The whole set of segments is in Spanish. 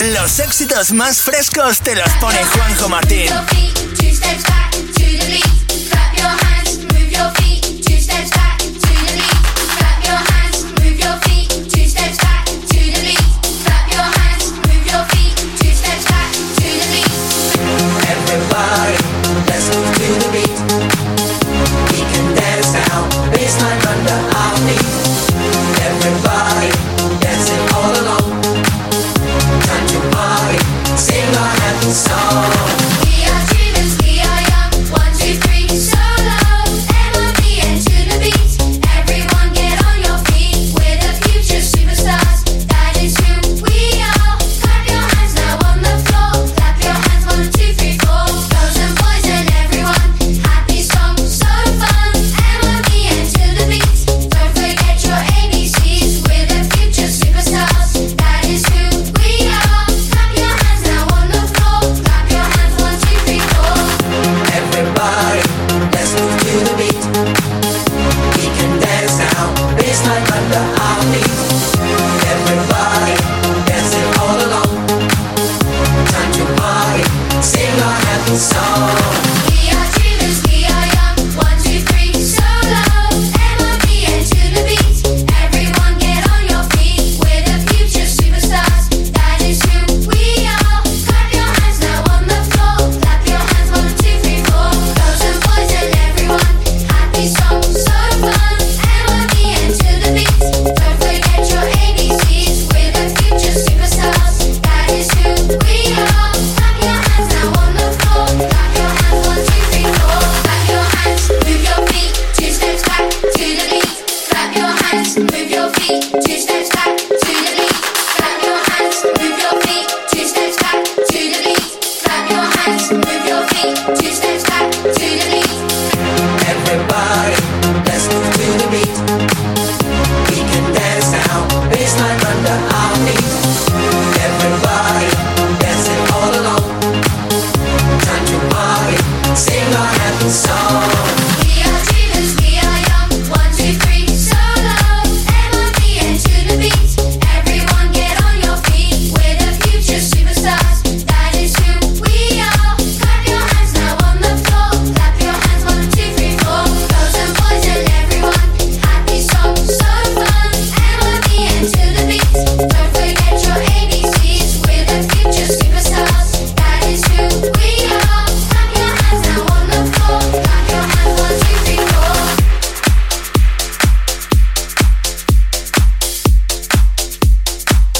Los éxitos más frescos te los pone Juanjo Martín.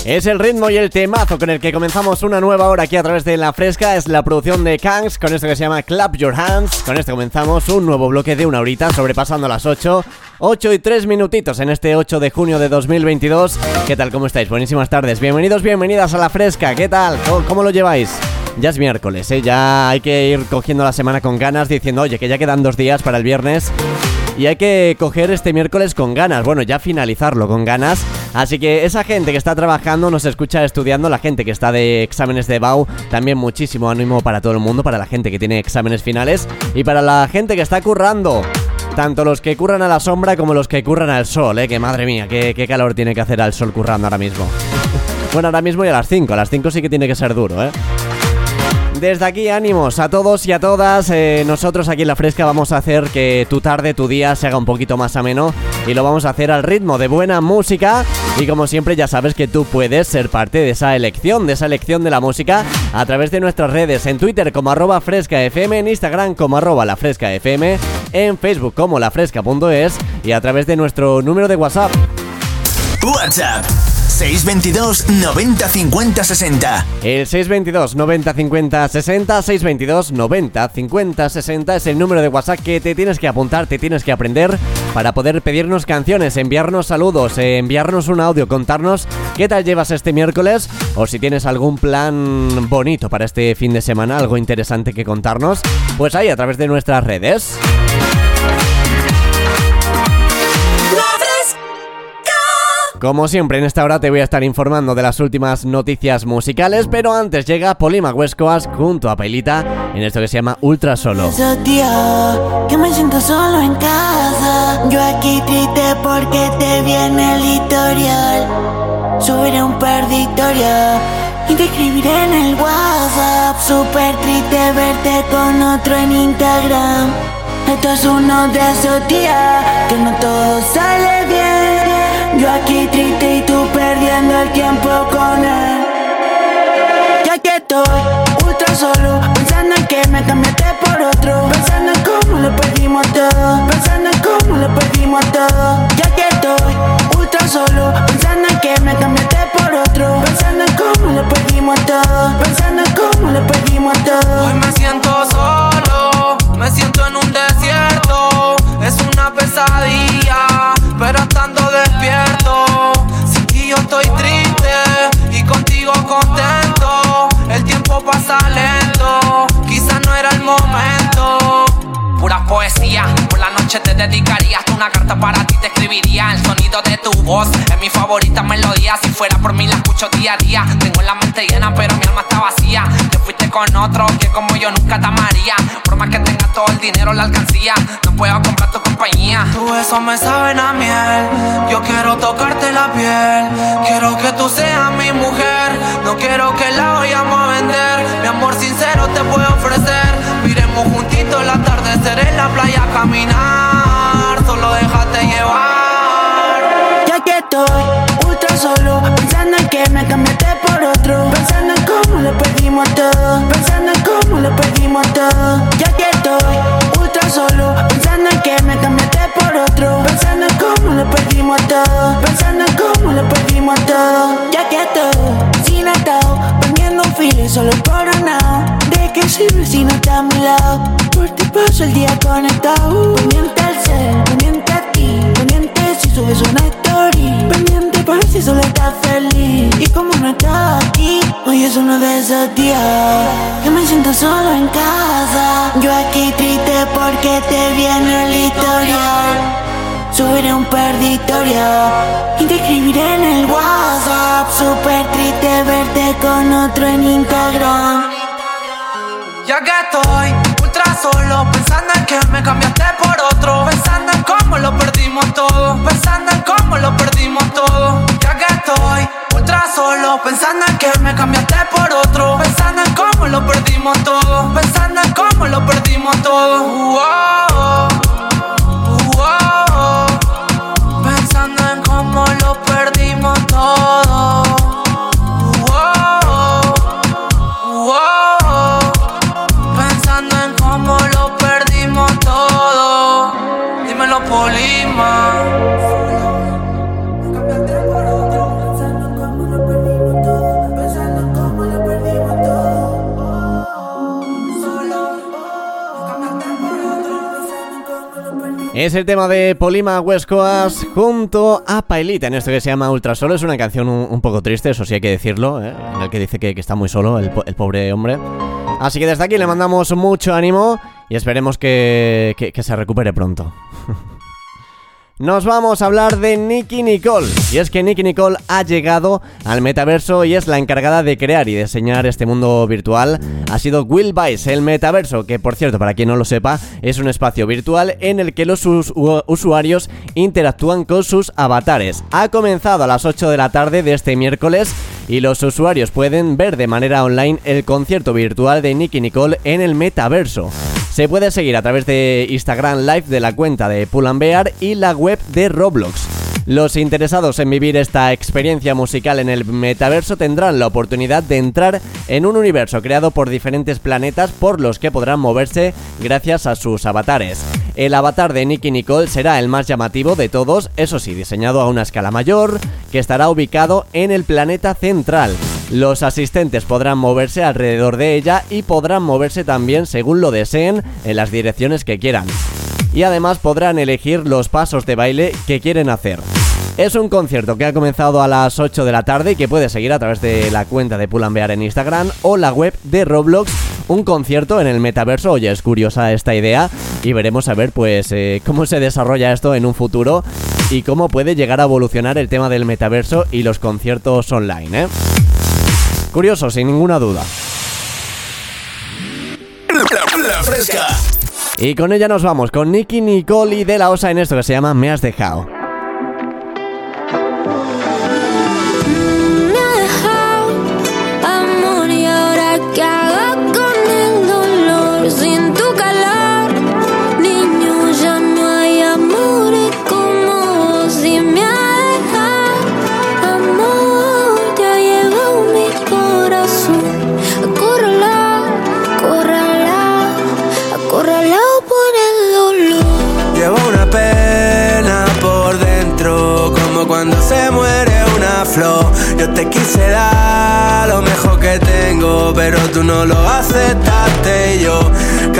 Es el ritmo y el temazo con el que comenzamos una nueva hora aquí a través de La Fresca. Es la producción de Kangs con esto que se llama Clap Your Hands. Con esto comenzamos un nuevo bloque de una horita sobrepasando las 8. 8 y 3 minutitos en este 8 de junio de 2022. ¿Qué tal? ¿Cómo estáis? Buenísimas tardes. Bienvenidos, bienvenidas a La Fresca. ¿Qué tal? ¿Cómo, lo lleváis? Ya es miércoles, ¿eh? Ya hay que ir cogiendo la semana con ganas diciendo, oye, que ya quedan dos días para el viernes y hay que coger este miércoles con ganas, bueno, ya finalizarlo con ganas. Así que esa gente que está trabajando, nos escucha estudiando, la gente que está de exámenes de BAU, también muchísimo ánimo para todo el mundo, para la gente que tiene exámenes finales y para la gente que está currando. Tanto los que curran a la sombra como los que curran al sol, eh, que madre mía, qué, qué calor tiene que hacer al sol currando ahora mismo. bueno, ahora mismo y a las 5, a las 5 sí que tiene que ser duro, eh. Desde aquí ánimos a todos y a todas. Eh, nosotros aquí en La Fresca vamos a hacer que tu tarde, tu día se haga un poquito más ameno y lo vamos a hacer al ritmo de buena música. Y como siempre ya sabes que tú puedes ser parte de esa elección, de esa elección de la música a través de nuestras redes, en Twitter como arroba frescafm, en Instagram como arroba la frescafm, en Facebook como lafresca.es y a través de nuestro número de WhatsApp. WhatsApp 622 90 50 60. El 622 90 50 60, 622 90 50 60 es el número de WhatsApp que te tienes que apuntar, te tienes que aprender para poder pedirnos canciones, enviarnos saludos, eh, enviarnos un audio, contarnos qué tal llevas este miércoles o si tienes algún plan bonito para este fin de semana, algo interesante que contarnos, pues ahí a través de nuestras redes. Como siempre, en esta hora te voy a estar informando de las últimas noticias musicales, pero antes llega Polima Huescoas junto a Pailita en esto que se llama Ultra Solo. que me siento solo en casa. Yo aquí triste porque te viene el historial. Subiré un de y te escribiré en el WhatsApp. Super triste verte con otro en Instagram. Esto es uno de esos días que no todo sale bien. Yo aquí triste y tú perdiendo el tiempo con él. Ya que estoy ultra solo, pensando en que me cambiaste por otro. Pensando en cómo lo perdimos todo. Pensando en cómo lo perdimos todo. Ya que estoy ultra solo, pensando en que me cambiaste por otro. Pensando en cómo lo perdimos todo. Pensando en cómo lo perdimos todo. Hoy me siento solo, me siento en un desierto. Es una pesadilla, pero estando despierto. Sin ti yo estoy triste y contigo contento. El tiempo pasa lento, quizás no era el momento. Noche te dedicaría hasta una carta para ti te escribiría. El sonido de tu voz es mi favorita melodía. Si fuera por mí la escucho día a día. Tengo la mente llena, pero mi alma está vacía. Te fuiste con otro que como yo nunca te amaría. Por más que tengas todo el dinero, la alcancía, no puedo comprar tu compañía. Tu besos me saben a miel. Yo quiero tocarte la piel. Quiero que tú seas mi mujer. No quiero que la vayamos a vender. Mi amor sincero te puedo ofrecer. Miremos juntitos el atardecer en la playa caminar. Solo déjate llevar. Ya que estoy ultra solo, pensando en que me cambiaste por otro. Pensando en cómo lo perdimos todo. Pensando en cómo lo perdimos todo. Ya que estoy ultra solo, pensando en que me cambiaste por otro. Pensando en cómo lo perdimos todo. Pensando en cómo lo perdimos todo. Ya que estoy sin atado, poniendo un y solo coronado. ¿De qué sirve si no está a mi lado? Por ti paso el día conectado. Pendiente al ser, pendiente a ti. Pendiente si subes una story. Pendiente por si solo estás feliz. Y como no estás aquí, hoy es uno de esos días que me siento solo en casa. Yo aquí triste porque te viene el historial. Subiré un perditorio y te escribiré en el WhatsApp. Super triste verte con otro en Instagram. Ya que estoy ultra solo, pensando en que me cambiaste por otro. Pensando en cómo lo perdimos todo. Pensando en cómo lo perdimos todo. Ya que estoy ultra solo, pensando en que me cambiaste por otro. Pensando en cómo lo perdimos todo. Pensando en cómo lo perdimos todo. Es el tema de Polima West Coast junto a Pailita en esto que se llama Ultra Solo. Es una canción un, poco triste, eso sí hay que decirlo, ¿eh? en el que dice que, que está muy solo el, el pobre hombre. Así que desde aquí le mandamos mucho ánimo y esperemos que- que se recupere pronto. Nos vamos a hablar de Nicky Nicole. Y es que Nicky Nicole ha llegado al metaverso y es la encargada de crear y diseñar este mundo virtual. Ha sido Will Vice, el metaverso, que por cierto, para quien no lo sepa, es un espacio virtual en el que los usuarios interactúan con sus avatares. Ha comenzado a las 8 de la tarde de este miércoles y los usuarios pueden ver de manera online el concierto virtual de Nicky Nicole en el metaverso. Se puede seguir a través de Instagram Live de la cuenta de Pull Bear y la web de Roblox. Los interesados en vivir esta experiencia musical en el metaverso tendrán la oportunidad de entrar en un universo creado por diferentes planetas por los que podrán moverse gracias a sus avatares. El avatar de Nicky Nicole será el más llamativo de todos, eso sí, diseñado a una escala mayor, que estará ubicado en el planeta central. Los asistentes podrán moverse alrededor de ella y podrán moverse también según lo deseen en las direcciones que quieran. Y además podrán elegir los pasos de baile que quieren hacer. Es un concierto que ha comenzado a las 8 de la tarde y que puedes seguir a través de la cuenta de Pull&Bear en Instagram o la web de Roblox. Un concierto en el metaverso, oye, es curiosa esta idea y veremos a ver pues eh, cómo se desarrolla esto en un futuro y cómo puede llegar a evolucionar el tema del metaverso y los conciertos online, ¿eh? Curioso, sin ninguna duda. La, la fresca. Y con ella nos vamos, con Nicky Nicole y de la Osa en esto que se llama Me has dejado. Quise dar lo mejor que tengo, pero tú no lo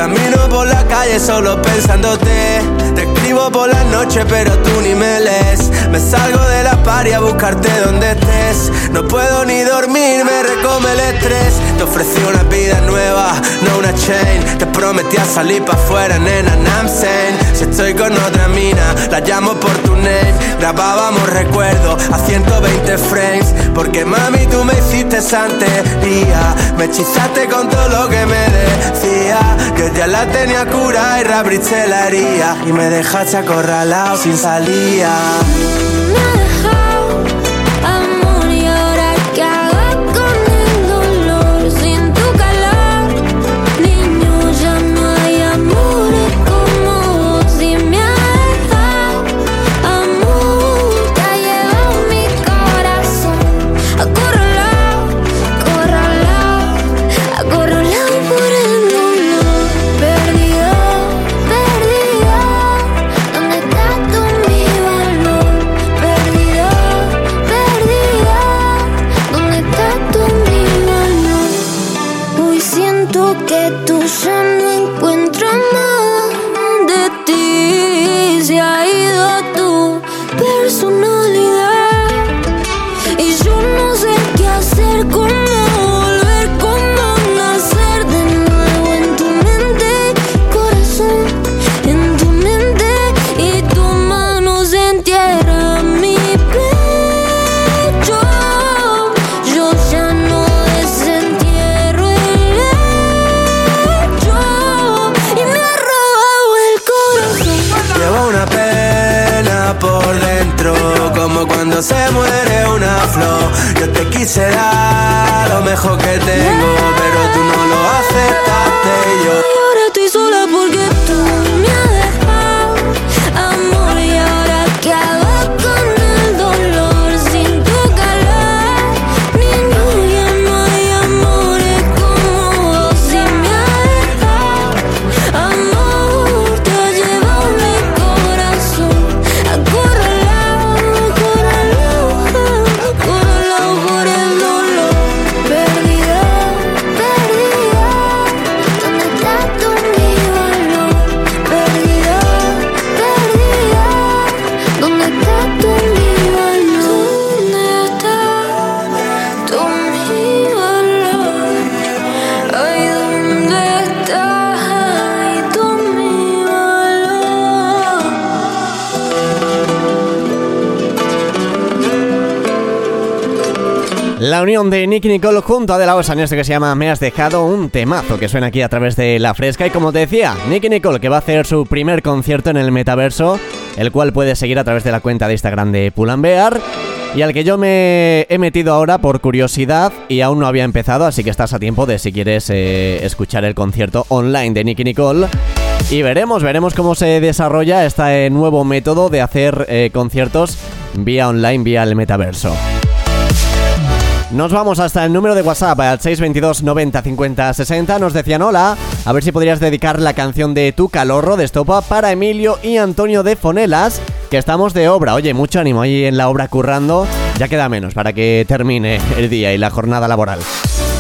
camino por la calle solo pensándote. Te escribo por la noche, pero tú ni me lees. Me salgo de la paria a buscarte donde estés. No puedo ni dormir, me recome el estrés. Te ofrecí una vida nueva, no una chain. Te prometí a salir pa' afuera, nena, I'm Si estoy con otra mina, la llamo por tu name. Grabábamos recuerdos a 120 frames. Porque mami, tú me hiciste santería. Me hechizaste con todo lo que me decía. Ya la tenía cura y la. Y me dejaste acorralado sin salida. Unión de Nicky Nicole junto a De La Osa en este que se llama Me has dejado un temazo que suena aquí a través de La Fresca y como te decía, Nicky Nicole que va a hacer su primer concierto en el metaverso, el cual puedes seguir a través de la cuenta de Instagram de Pull&Bear y al que yo me he metido ahora por curiosidad y aún no había empezado, así que estás a tiempo de si quieres eh, escuchar el concierto online de Nicky Nicole. Y veremos, veremos cómo se desarrolla este nuevo método de hacer eh, conciertos vía online, vía el metaverso. Nos vamos hasta el número de WhatsApp al 622 90 50 60. Nos decían hola, a ver si podrías dedicar la canción de Tu Calorro de Estopa para Emilio y Antonio de Fonelas, que estamos de obra. Oye, mucho ánimo ahí en la obra currando. Ya queda menos para que termine el día y la jornada laboral.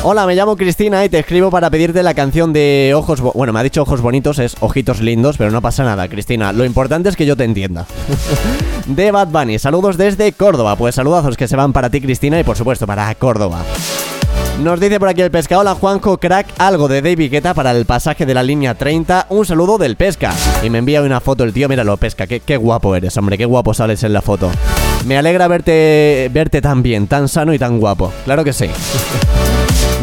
Hola, me llamo Cristina y te escribo para pedirte la canción de Ojos... bueno, me ha dicho Ojos Bonitos, es Ojitos Lindos, pero no pasa nada, Cristina. Lo importante es que yo te entienda. de Bad Bunny, saludos desde Córdoba. Pues saludazos que se van para ti, Cristina, y por supuesto para Córdoba. Nos dice por aquí el pesca, hola Juanjo, crack, algo de David Guetta para el pasaje de la línea 30, un saludo del pesca. Y me envía una foto el tío, míralo, pesca, qué, qué guapo eres, hombre, qué guapo sales en la foto. Me alegra verte, verte tan bien, tan sano y tan guapo, claro que sí.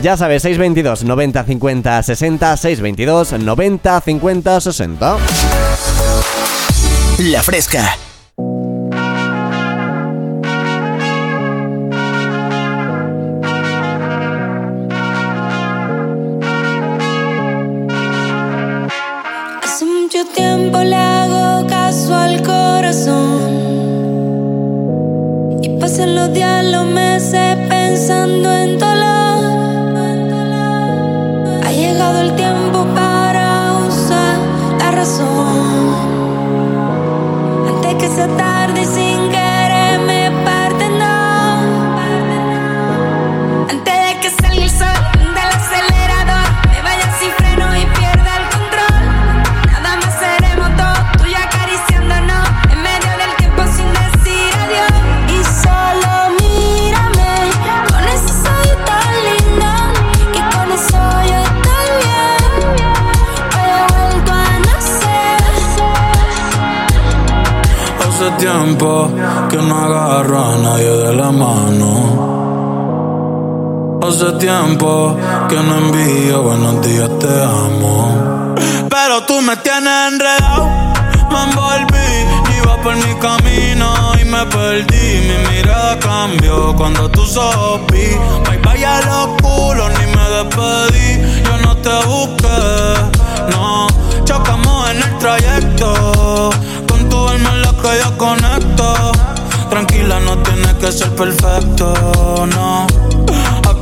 Ya sabes, 622 90 50 60, 622 90 50 60. La fresca. Tú me tienes enredado, me envolví, iba por mi camino y me perdí. Mi mirada cambió cuando tú sopí. Bye bye a los culos, ni me despedí. Yo no te busqué, no. Chocamos en el trayecto, con tu alma en la que yo conecto. Tranquila, no tienes que ser perfecto, no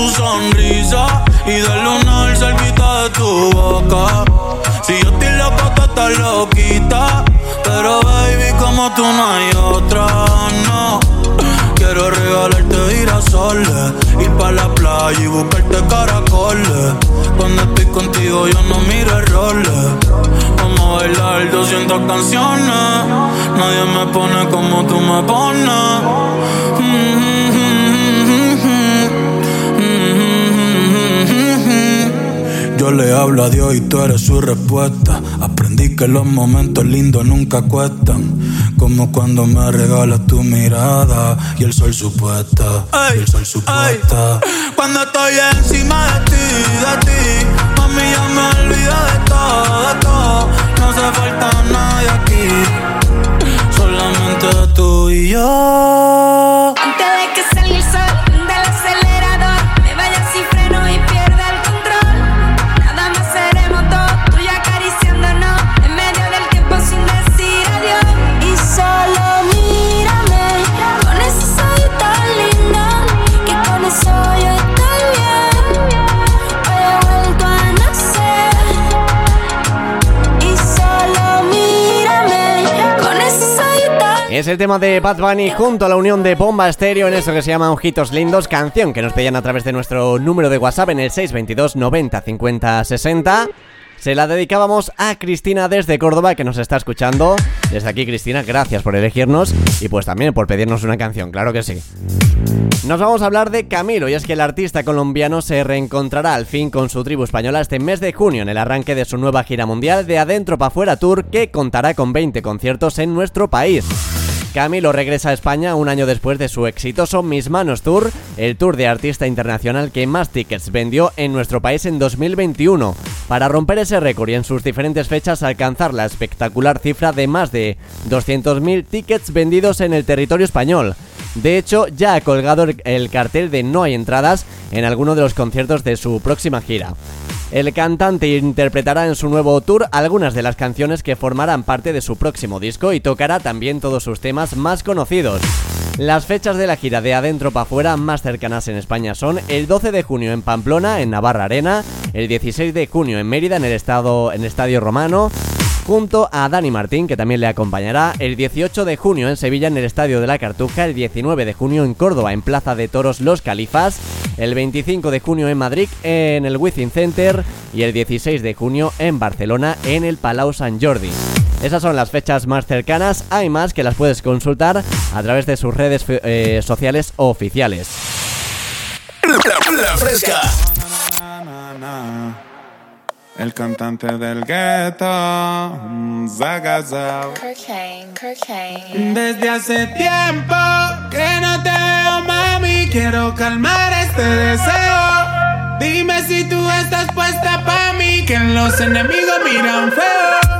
Tu sonrisa y del lunar cerquita de tu boca. Si yo estoy loco, tú estás loquita, pero baby, como tú no hay otra, no. Quiero regalarte girasoles, ir pa' la playa y buscarte caracoles. Cuando estoy contigo yo no miro errores. Vamos a bailar 200 canciones. Nadie me pone como tú me pones. Yo le hablo a Dios y tú eres su respuesta. Aprendí que los momentos lindos nunca cuestan. Como cuando me regalas tu mirada y el sol supuesta. y el sol supuesta. Cuando estoy encima de ti, de ti, mami ya me olvido de todo, de todo. No hace falta nadie aquí, solamente tú y yo. El tema de Bad Bunny junto a la unión de Bomba Estéreo en eso que se llama Ojitos Lindos, canción que nos pedían a través de nuestro número de WhatsApp en el 622 90 50 60. Se la dedicábamos a Cristina desde Córdoba que nos está escuchando. Desde aquí Cristina, gracias por elegirnos y pues también por pedirnos una canción, claro que sí. Nos vamos a hablar de Camilo y es que el artista colombiano se reencontrará al fin con su tribu española este mes de junio en el arranque de su nueva gira mundial de Adentro pa' Fuera Tour que contará con 20 conciertos en nuestro país. Camilo regresa a España un año después de su exitoso Mis Manos Tour, el tour de artista internacional que más tickets vendió en nuestro país en 2021, para romper ese récord y en sus diferentes fechas alcanzar la espectacular cifra de más de 200.000 tickets vendidos en el territorio español. De hecho, ya ha colgado el- el cartel de No hay entradas en alguno de los conciertos de su próxima gira. El cantante interpretará en su nuevo tour algunas de las canciones que formarán parte de su próximo disco y tocará también todos sus temas más conocidos. Las fechas de la gira de Adentro para Fuera más cercanas en España son el 12 de junio en Pamplona, en Navarra Arena, el 16 de junio en Mérida, en el, estado, en el Estadio Romano, junto a Dani Martín, que también le acompañará, el 18 de junio en Sevilla en el Estadio de la Cartuja, el 19 de junio en Córdoba en Plaza de Toros Los Califas, el 25 de junio en Madrid en el Within Center y el 16 de junio en Barcelona en el Palau Sant Jordi. Esas son las fechas más cercanas, hay más que las puedes consultar a través de sus redes eh, sociales oficiales. La, la fresca. El cantante del gueto, mm, Zagazao. Desde hace tiempo que no te veo, mami. Quiero calmar este deseo. Dime si tú estás puesta pa' mí, que los enemigos miran feo.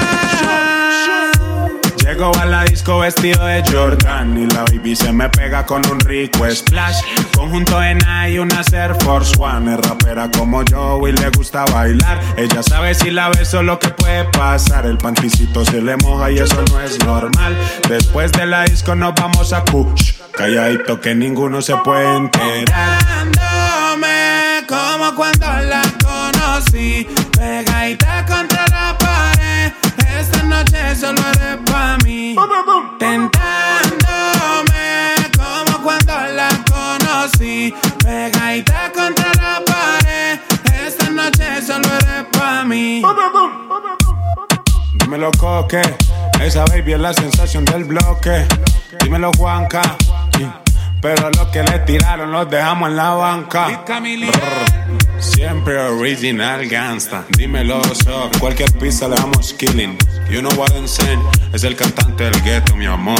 Llego a la disco vestido de Jordan y la baby se me pega con un rico splash. Conjunto en y una Air Force One. Es rapera como yo y le gusta bailar. Ella sabe si la beso lo que puede pasar. El panticito se le moja y eso no es normal. Después de la disco nos vamos a Kush. Calladito que ninguno se puede enterar. Dándome como cuando la conocí. Pegadita contra la pared. Esta noche solo mí. Tentándome como cuando la conocí. Pegadita contra la pared. Esta noche solo eres pa' mí. Dímelo, coque. Esa baby es la sensación del bloque. Dímelo, Juanca. Pero los que le tiraron los dejamos en la banca. Brr. Siempre original gangsta. Dímelo, so. Cualquier pista le damos killing. You know what I'm saying. Es el cantante del ghetto, mi amor.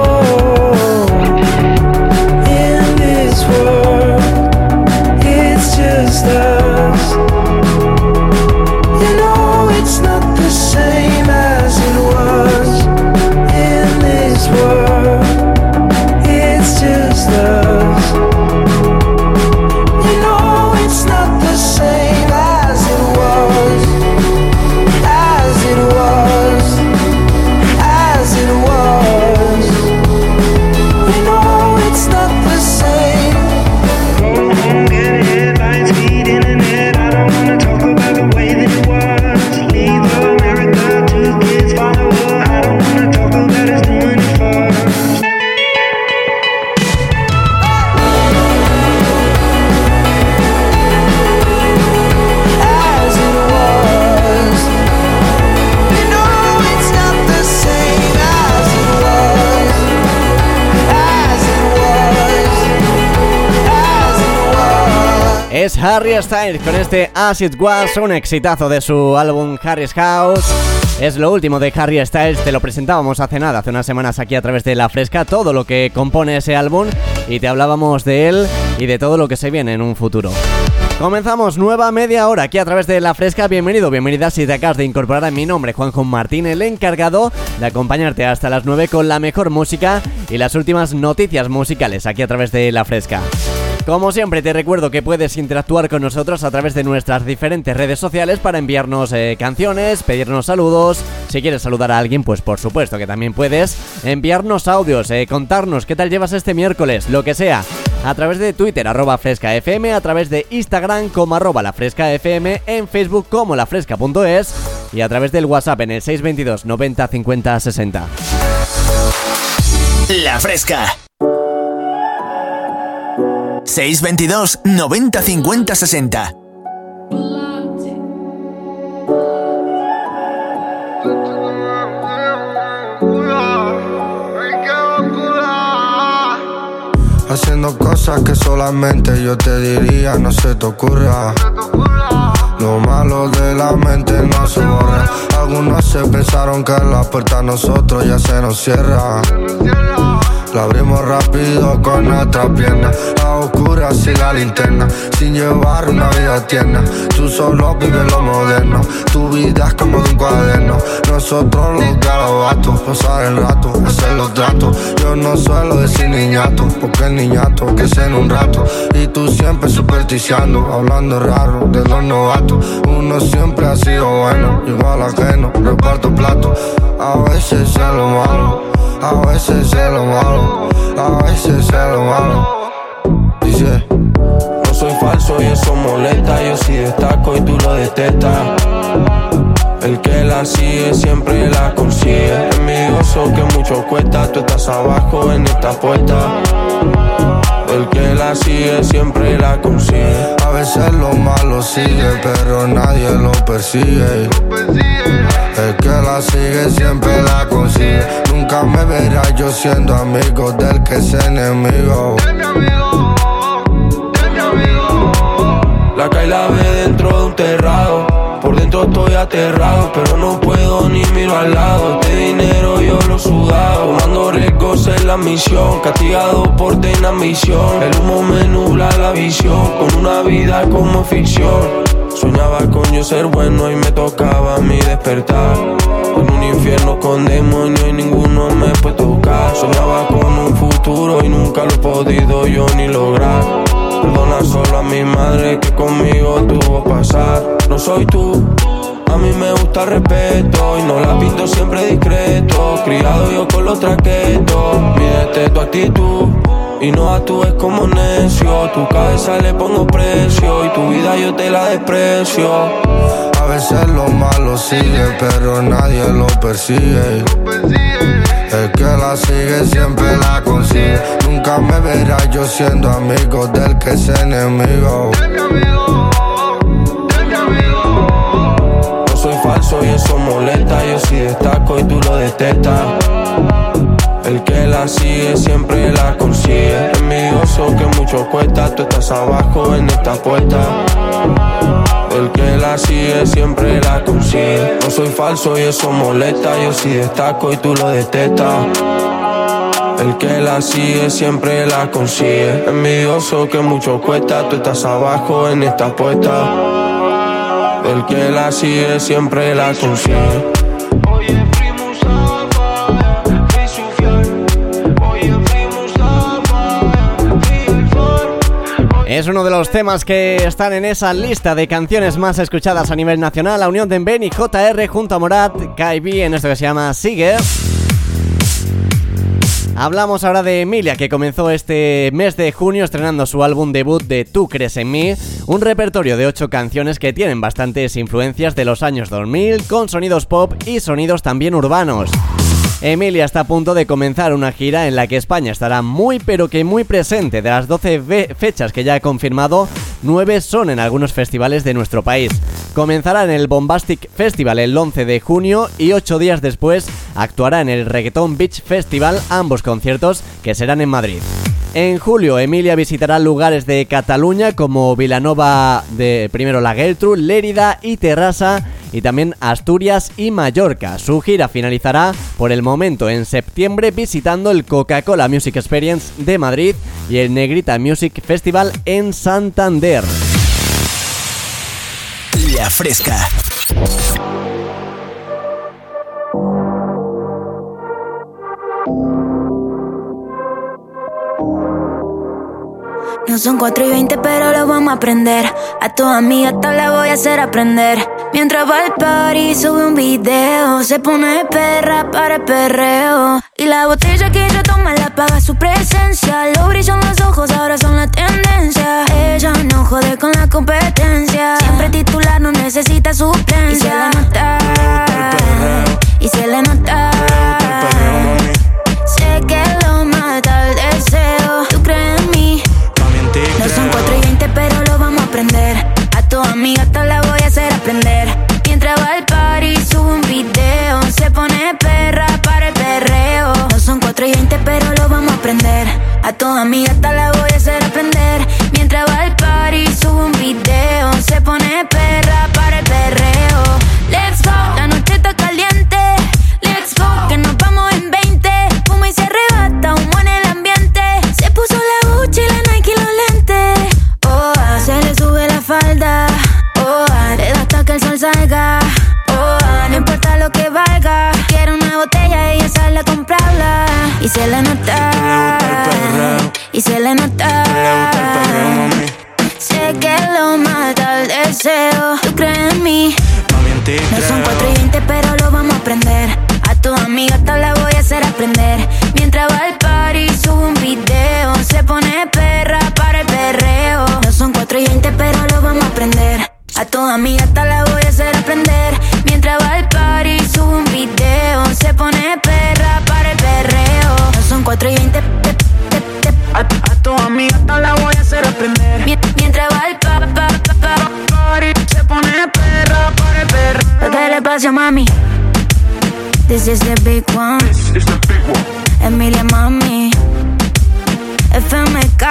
Harry Styles con este As It Was, un exitazo de su álbum Harry's House. Es lo último de Harry Styles, te lo presentábamos hace nada, hace unas semanas aquí a través de La Fresca, todo lo que compone ese álbum y te hablábamos de él y de todo lo que se viene en un futuro. Comenzamos nueva media hora aquí a través de La Fresca. Bienvenido, bienvenida si te acabas de incorporar a mi nombre, Juanjo Martín, el encargado de acompañarte hasta las 9 con la mejor música y las últimas noticias musicales aquí a través de La Fresca. Como siempre te recuerdo que puedes interactuar con nosotros a través de nuestras diferentes redes sociales para enviarnos eh, canciones, pedirnos saludos. Si quieres saludar a alguien, pues por supuesto que también puedes enviarnos audios, eh, contarnos qué tal llevas este miércoles, lo que sea. A través de Twitter, arroba frescafm, a través de Instagram como arroba la frescafm, en Facebook como lafresca.es y a través del WhatsApp en el 622 90 50 60. La Fresca. 622 90 50 60. Haciendo cosas que solamente yo te diría, no se te ocurra. Lo malo de la mente no se borra. Algunos se pensaron que la puerta a nosotros ya se nos cierra. La abrimos rápido con nuestra pierna. A oscuras y la linterna. Sin llevar una vida tierna. Tú solo vives lo moderno. Tu vida es como de un cuaderno. Nosotros los garabatos. Pasar el rato, hacer los tratos. Yo no suelo decir niñato. Porque el niñato que es en un rato. Y tú siempre supersticiando. Hablando raro de los novatos. Uno siempre ha sido bueno. Igual ajeno. Reparto plato. A veces es lo malo. A veces es lo malo, a veces es lo malo. Dice, No soy falso y eso molesta, yo sí destaco y tú lo detestas. El que la sigue siempre la consigue. Envidioso que mucho cuesta, tú estás abajo en esta puerta. El que la sigue siempre la consigue. a veces lo malo sigue, pero nadie lo persigue. El que la sigue siempre la consigue. Nunca me verás yo siendo amigo del que es enemigo. La cae la ve dentro de un terrado. Por dentro estoy aterrado, pero no puedo ni miro al lado. Este dinero yo lo he sudado. Tomando riesgos en la misión, castigado por tener ambición. El humo me nubla la visión, con una vida como ficción. Soñaba con yo ser bueno y me tocaba mí despertar. En un infierno con demonios y ninguno me puede tocar. Soñaba con un futuro y nunca lo he podido yo ni lograr. Perdona solo a mi madre que conmigo tuvo pasar. No soy tú, a mí me gusta respeto y no la pinto siempre discreto. Criado yo con los traquetos, mídete tu actitud. Y no actúes como necio, tu cabeza le pongo precio y tu vida yo te la desprecio. A veces lo malo sigue, pero nadie lo persigue. El que la sigue siempre la consigue. Nunca me verás yo siendo amigo del que es enemigo. No soy falso y eso molesta, yo sí destaco y tú lo detestas. El que la sigue siempre la consigue. Envidioso que mucho cuesta, tú estás abajo en esta puerta. El que la sigue siempre la consigue. No soy falso y eso molesta, yo sí destaco y tú lo detestas. El que la sigue siempre la consigue. Envidioso que mucho cuesta, tú estás abajo en esta puerta. El que la sigue siempre la consigue. Es uno de los temas que están en esa lista de canciones más escuchadas a nivel nacional. La unión de Ben y JR junto a Morat, KIB en esto que se llama Sigue. Hablamos ahora de Emilia, que comenzó este mes de junio estrenando su álbum debut de Tú crees en mí, un repertorio de 8 canciones que tienen bastantes influencias de los años 2000, con sonidos pop y sonidos también urbanos. Emilia está a punto de comenzar una gira en la que España estará muy pero que muy presente. De las 12 fe- fechas que ya ha confirmado, 9 son en algunos festivales de nuestro país. Comenzará en el Bombastic Festival el 11 de junio y 8 días después actuará en el Reggaeton Beach Festival, ambos conciertos que serán en Madrid. En julio, Emilia visitará lugares de Cataluña como Vilanova de primero la Geltrú, Lérida y Terrassa y también Asturias y Mallorca. Su gira finalizará por el momento en septiembre visitando el Coca-Cola Music Experience de Madrid y el Negrita Music Festival en Santander. La Fresca. No son 4 y 20, pero lo vamos a aprender. A tu amiga tal la voy a hacer aprender. Mientras va al party, sube un video. Se pone perra para el perreo. Y la botella que ella toma la paga su presencia. Lo brillan los ojos, ahora son la tendencia. Ella no jode con la competencia. Siempre titular, no necesita suplencia. Y se le nota. Y se le nota. Sé que lo mata el deseo. Tú crees en mí. No son 4 y 20, pero lo vamos a aprender. A tu amiga te la voy a hacer aprender. Mientras va al party, sube un video. Se pone perra para el perreo. No son 4 y 20, pero lo vamos a aprender. A tu amiga te la voy a hacer aprender. This is the big one. Emilia, mami. FMK.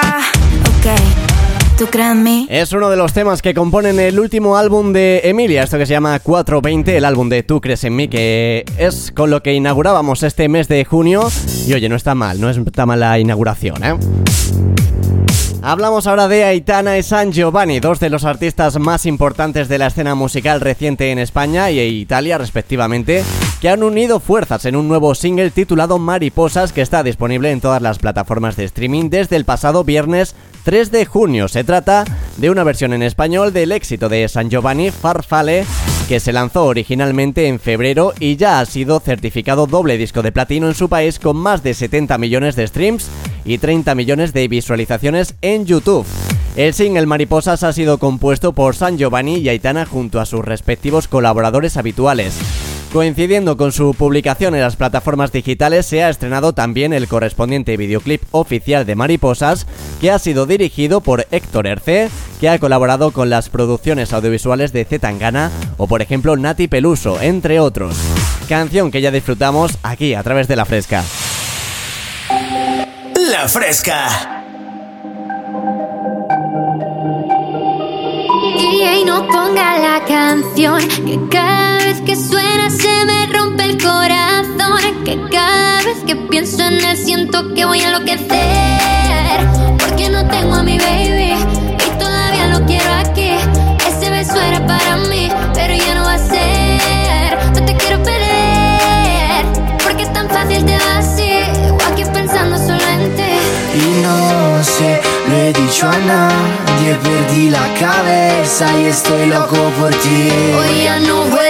Ok. ¿Tú crees en mí? Es uno de los temas que componen el último álbum de Emilia, esto que se llama 420, el álbum de Tú crees en mí, que es con lo que inaugurábamos este mes de junio. Y oye, no está mal, no está mal la inauguración, ¿eh? Hablamos ahora de Aitana y San Giovanni, dos de los artistas más importantes de la escena musical reciente en España y Italia respectivamente, que han unido fuerzas en un nuevo single titulado Mariposas que está disponible en todas las plataformas de streaming desde el pasado viernes 3 de junio. Se trata de una versión en español del éxito de San Giovanni Farfale que se lanzó originalmente en febrero y ya ha sido certificado doble disco de platino en su país con más de 70 millones de streams y 30 millones de visualizaciones en YouTube. El single Mariposas ha sido compuesto por San Giovanni y Aitana junto a sus respectivos colaboradores habituales. Coincidiendo con su publicación en las plataformas digitales, se ha estrenado también el correspondiente videoclip oficial de Mariposas, que ha sido dirigido por Héctor Hercé, que ha colaborado con las producciones audiovisuales de Zetangana o por ejemplo Nati Peluso, entre otros. Canción que ya disfrutamos aquí a través de La Fresca. La Fresca. DJ no ponga la canción que vez que suena se me rompe el corazón. Que cada vez que pienso en él siento que voy a enloquecer. Porque no tengo a mi baby y todavía lo quiero aquí. Ese beso era para mí pero ya no va a ser. No te quiero perder porque es tan fácil te va así. O aquí pensando solo en ti Y no sé, lo he dicho a nadie, perdí la cabeza y estoy loco por ti. Hoy ya no vuelan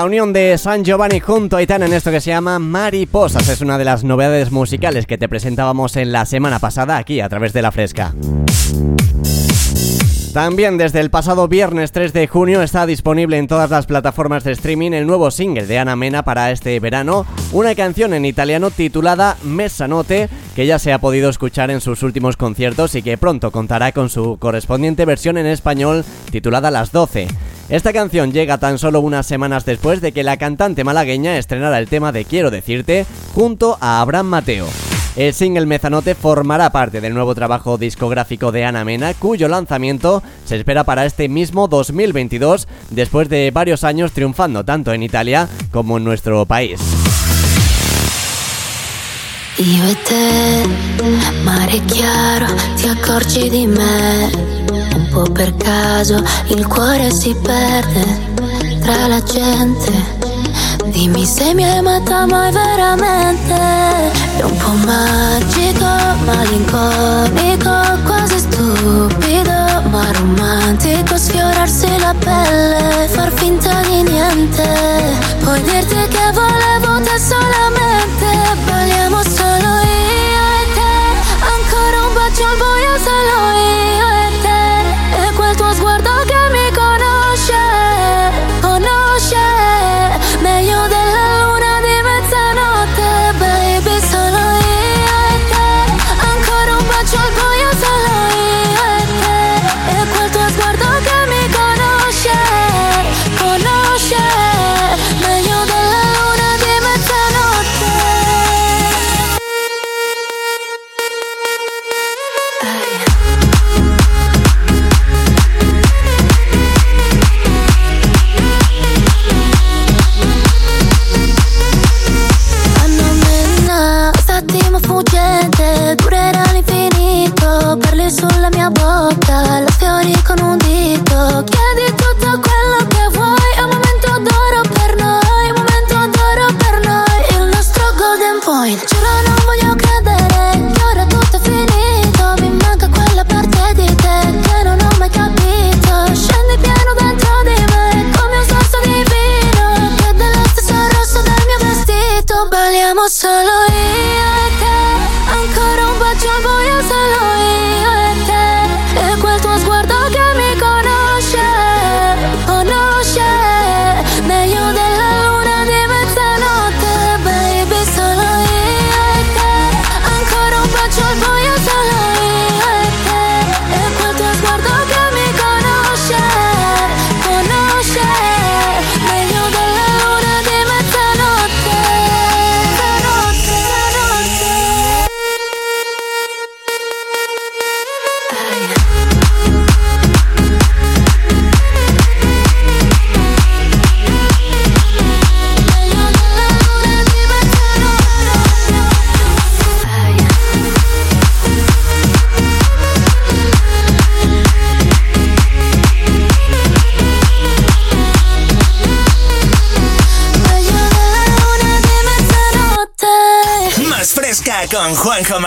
La unión de San Giovanni junto a Aitana en esto que se llama Mariposas es una de las novedades musicales que te presentábamos en la semana pasada aquí a través de La Fresca. También desde el pasado viernes 3 de junio está disponible en todas las plataformas de streaming el nuevo single de Ana Mena para este verano, una canción en italiano titulada Mesanote que ya se ha podido escuchar en sus últimos conciertos y que pronto contará con su correspondiente versión en español titulada Las 12. Esta canción llega tan solo unas semanas después de que la cantante malagueña estrenara el tema de Quiero decirte junto a Abraham Mateo. El single Mezanote formará parte del nuevo trabajo discográfico de Ana Mena, cuyo lanzamiento se espera para este mismo 2022, después de varios años triunfando tanto en Italia como en nuestro país. E. Dimmi se mi hai amata mai veramente. È un po' magico, malinconico, quasi stupido, ma romantico. Sfiorarsi la pelle, far finta di niente. Poi dirti che volevo te solamente.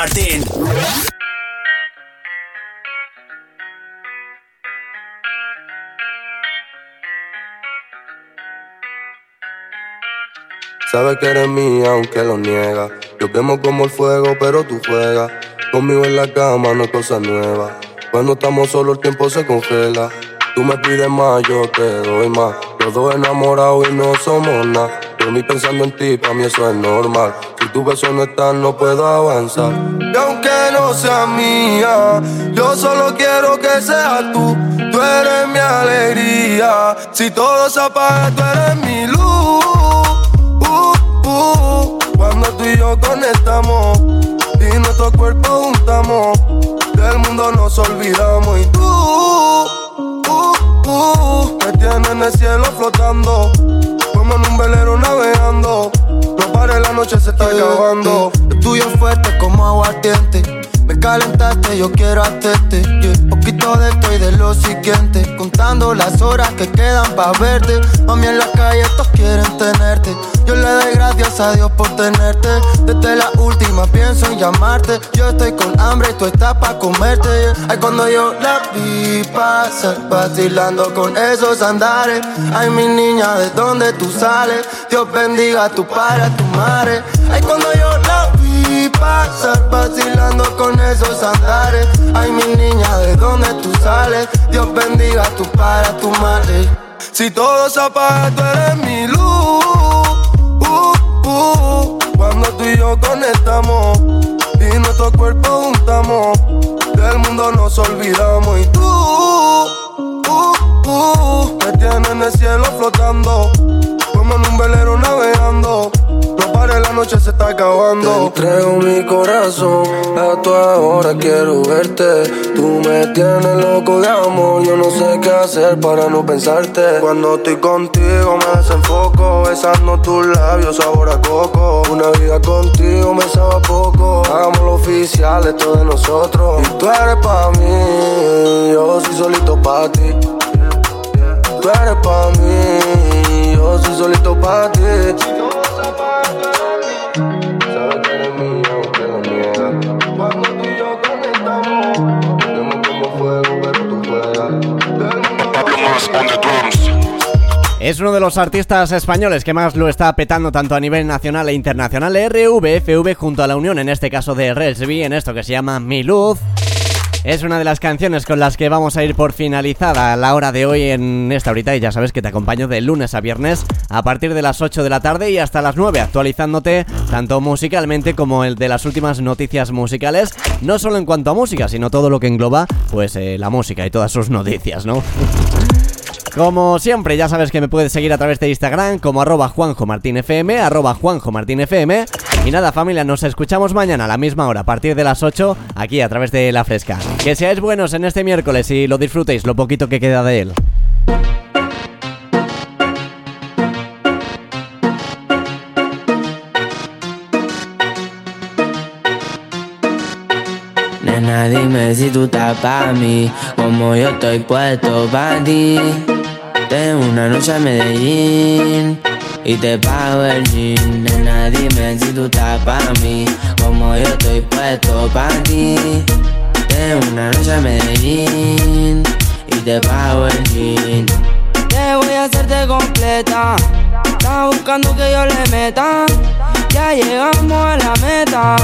Martín. Sabe que eres mía aunque lo niega. Yo quemo como el fuego, pero tú juegas. Conmigo en la cama no es cosa nueva. Cuando estamos solos el tiempo se congela. Tú me pides más, yo te doy más. Los dos enamorados y no somos nada. Dormí pensando en ti, para mí eso es normal. Tu beso no está, no puedo avanzar. Y aunque no sea mía, yo solo quiero que seas tú. Tú eres mi alegría. Si todo se apaga, tú eres mi luz. Uh, uh. Cuando tú y yo conectamos y nuestro cuerpo juntamos, del mundo nos olvidamos. Y tú, uh, uh, me tienes en el cielo flotando, como en un velero navegando. No pare, la noche se está acabando. Lo tuyo es fuerte como aguardiente. Me calentaste, yo quiero hacerte. yeah. Poquito de esto y de lo siguiente. Contando las horas que quedan pa' verte. Mami, en la calle todos quieren tenerte. Yo le doy gracias a Dios por tenerte. Desde la última pienso en llamarte. Yo estoy con hambre y tú estás pa' comerte. yeah. Ay, cuando yo la vi pasar, vacilando con esos andares. Ay, mi niña, ¿de dónde tú sales? Dios bendiga a tu padre, a tu madre. Ay, cuando yo pasar, vacilando con esos andares. Ay, mi niña, ¿de dónde tú sales? Dios bendiga a tu padre, a tu madre. Si todo se apaga, tú eres mi luz. Uh, uh. Cuando tú y yo conectamos y nuestro cuerpo juntamos, del mundo nos olvidamos. Y tú, uh, uh, me tienes en el cielo flotando, como en un velero navegando. La noche se está acabando. Te entrego mi corazón, a tu hora quiero verte. Tú me tienes loco de amor, yo no sé qué hacer para no pensarte. Cuando estoy contigo me desenfoco, besando tus labios, sabor a coco. Una vida contigo me sabe a poco. Hagámoslo oficial, esto de nosotros. Y tú eres pa' mí, yo soy solito pa' ti. Tú eres pa' mí, yo soy solito pa' ti. Sabes que eres mía, aunque lo niegas. Cuando tú y yo conectamos, Quemo como fuego, pero tú juegas. Es uno de los artistas españoles que más lo está petando tanto a nivel nacional e internacional. RVFV junto a la unión, en este caso de Relsby, en esto que se llama Mi Luz. Es una de las canciones con las que vamos a ir por finalizada la hora de hoy en esta horita y ya sabes que te acompaño de lunes a viernes a partir de las 8 de la tarde y hasta las 9 actualizándote tanto musicalmente como el de las últimas noticias musicales, no solo en cuanto a música, sino todo lo que engloba pues eh, la música y todas sus noticias, ¿no? Como siempre, ya sabes que me puedes seguir a través de Instagram como arroba juanjomartinfm, arroba juanjomartinfm. Y nada familia, nos escuchamos mañana a la misma hora, a partir de las 8, aquí a través de La Fresca. Que seáis buenos en este miércoles y lo disfrutéis lo poquito que queda de él. Nena, dime si tú estás pa' mí, como yo estoy ti. Tengo una noche a Medellín y te pago el jean. Nena, dime si tú estás pa' mí, como yo estoy puesto pa' ti. Tengo una noche a Medellín y te pago el jean. Te voy a hacerte completa. Estás buscando que yo le meta. Ya llegamos a la meta.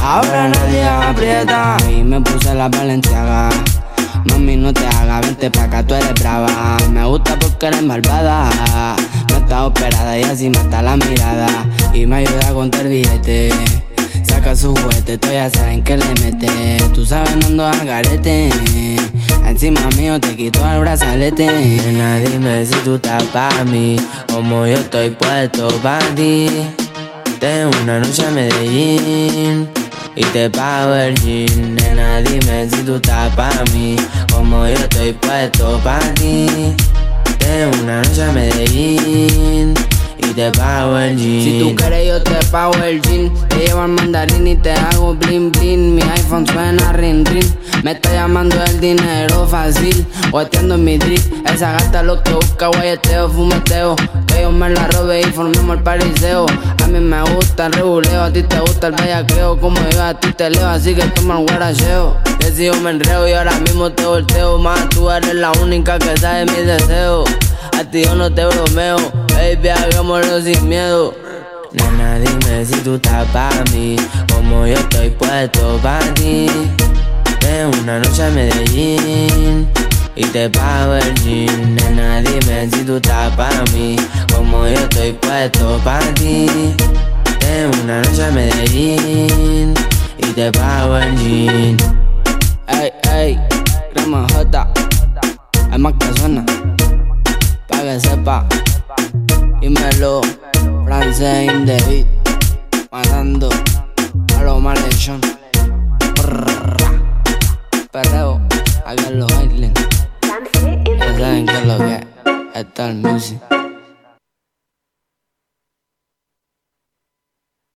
Ahora nadie aprieta. Y me puse la valenciaga. Mami, no te hagas, vente pa' acá, tú eres brava. Me gusta porque eres malvada. Operada y así mata la mirada. Y me ayuda a contar billete. Saca su juguete, tú ya saben que le mete. Tú sabes, ando al garete. Encima mío te quito el brazalete. Nena, dime si tú estás pa' mí. Como yo estoy puesto pa' ti. Tengo una noche a Medellín y te pago el jean. Nena, dime si tú estás pa' mí, como yo estoy puesto pa' ti. Una noche a Medellín y te pago el jean. Si tú quieres yo te pago el jean. Te llevo al mandarín y te hago bling bling. Mi iPhone suena ring ring. Me está llamando el dinero fácil. En mi drip. Esa gata lo que busca guayeteo, fumeteo. Yo me la robe y formemos el pariseo. A mí me gusta el reguleo, a ti te gusta el bellaqueo. Como yo a ti te leo, así que toma el guaracheo. Yo me enreo y ahora mismo te volteo. Más tú eres la única que sabe mis deseos. A ti yo no te bromeo, baby, hagámoslo sin miedo. Nena, dime si tú estás para mí, como yo estoy puesto para ti. Ven una noche a Medellín y te pago el jean. Nena, dime si tú estás para mí, como yo estoy puesto para ti. Ven una noche a Medellín y te pago el jean. Ey, ey, crema J, hay más que suena, pa' que sepa. Dímelo, francés in the matando a los malhechón. Perreo, aquí en los islands. Ya saben que es lo que es, esto es music.